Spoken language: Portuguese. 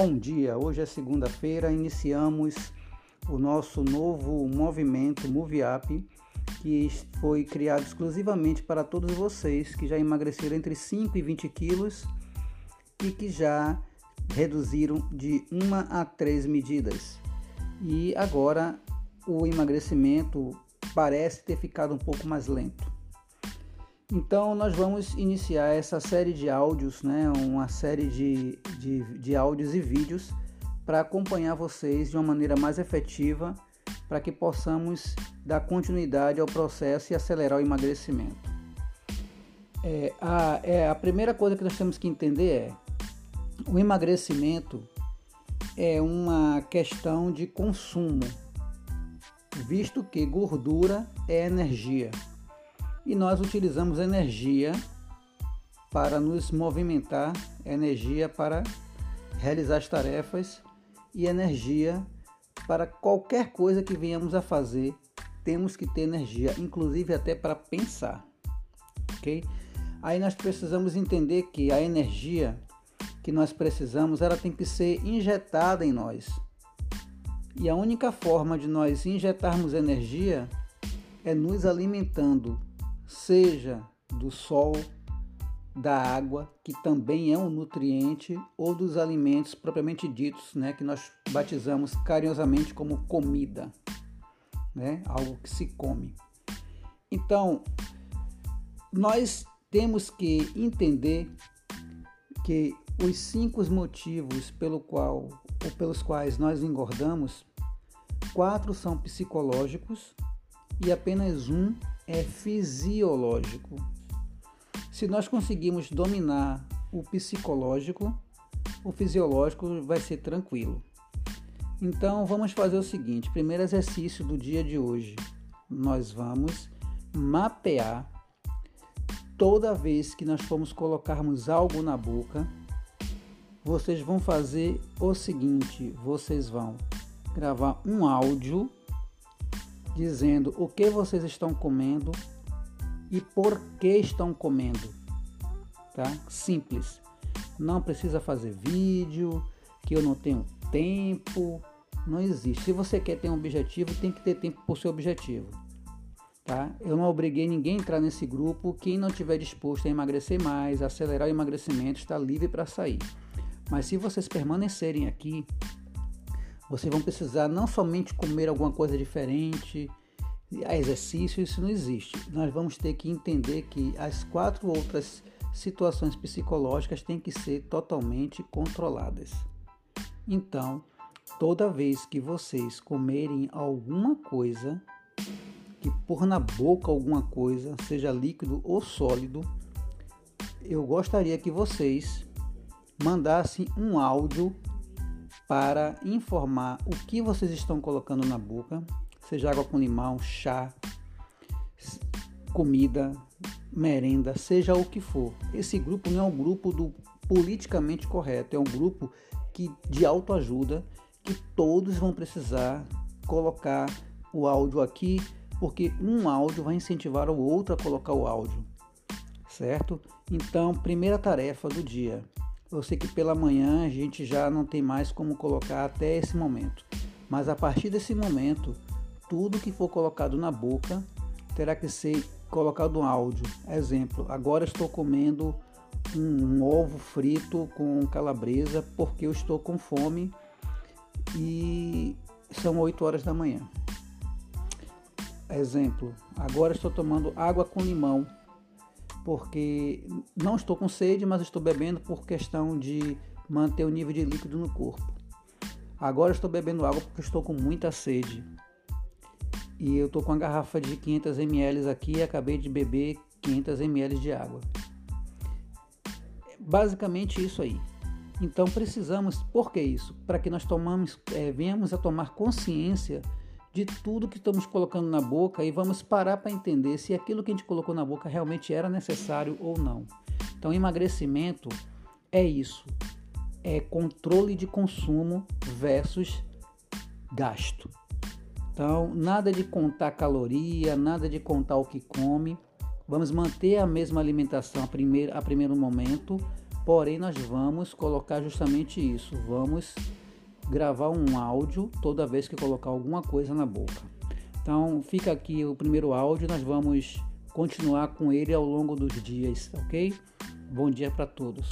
Bom dia, hoje é segunda-feira, iniciamos o nosso novo movimento MoveUp, que foi criado exclusivamente para todos vocês que já emagreceram entre 5 e 20 quilos e que já reduziram de uma a três medidas. E agora o emagrecimento parece ter ficado um pouco mais lento. Então, nós vamos iniciar essa série de áudios, né, uma série de, de, de áudios e vídeos para acompanhar vocês de uma maneira mais efetiva, para que possamos dar continuidade ao processo e acelerar o emagrecimento. É, a, é, a primeira coisa que nós temos que entender é o emagrecimento é uma questão de consumo, visto que gordura é energia e nós utilizamos energia para nos movimentar, energia para realizar as tarefas e energia para qualquer coisa que venhamos a fazer, temos que ter energia, inclusive até para pensar, ok? Aí nós precisamos entender que a energia que nós precisamos, ela tem que ser injetada em nós. E a única forma de nós injetarmos energia é nos alimentando seja do sol, da água, que também é um nutriente, ou dos alimentos propriamente ditos, né, que nós batizamos carinhosamente como comida, né, algo que se come. Então, nós temos que entender que os cinco motivos pelo qual ou pelos quais nós engordamos, quatro são psicológicos e apenas um é fisiológico. Se nós conseguirmos dominar o psicológico, o fisiológico vai ser tranquilo. Então vamos fazer o seguinte: primeiro exercício do dia de hoje, nós vamos mapear toda vez que nós formos colocarmos algo na boca, vocês vão fazer o seguinte: vocês vão gravar um áudio dizendo o que vocês estão comendo e por que estão comendo. Tá? Simples. Não precisa fazer vídeo, que eu não tenho tempo. Não existe. Se você quer ter um objetivo, tem que ter tempo para o seu objetivo. Tá? Eu não obriguei ninguém a entrar nesse grupo. Quem não estiver disposto a emagrecer mais, acelerar o emagrecimento, está livre para sair. Mas se vocês permanecerem aqui, vocês vão precisar não somente comer alguma coisa diferente, exercício, isso não existe. Nós vamos ter que entender que as quatro outras situações psicológicas têm que ser totalmente controladas. Então, toda vez que vocês comerem alguma coisa, que pôr na boca alguma coisa, seja líquido ou sólido, eu gostaria que vocês mandassem um áudio para informar o que vocês estão colocando na boca, seja água com limão, chá, comida, merenda, seja o que for. Esse grupo não é um grupo do politicamente correto, é um grupo que de autoajuda que todos vão precisar colocar o áudio aqui, porque um áudio vai incentivar o outro a colocar o áudio, certo? Então, primeira tarefa do dia, eu sei que pela manhã a gente já não tem mais como colocar até esse momento, mas a partir desse momento, tudo que for colocado na boca terá que ser colocado no áudio. Exemplo, agora estou comendo um ovo frito com calabresa porque eu estou com fome e são 8 horas da manhã. Exemplo, agora estou tomando água com limão porque não estou com sede, mas estou bebendo por questão de manter o nível de líquido no corpo. Agora estou bebendo água porque estou com muita sede. E eu estou com uma garrafa de 500 ml aqui e acabei de beber 500 ml de água. Basicamente isso aí. Então precisamos, por que isso? Para que nós tomamos, é, venhamos a tomar consciência de tudo que estamos colocando na boca e vamos parar para entender se aquilo que a gente colocou na boca realmente era necessário ou não. Então, emagrecimento é isso: é controle de consumo versus gasto. Então, nada de contar caloria, nada de contar o que come. Vamos manter a mesma alimentação a primeiro, a primeiro momento Porém, nós vamos colocar justamente isso. Vamos gravar um áudio toda vez que colocar alguma coisa na boca. Então, fica aqui o primeiro áudio, nós vamos continuar com ele ao longo dos dias, ok? Bom dia para todos.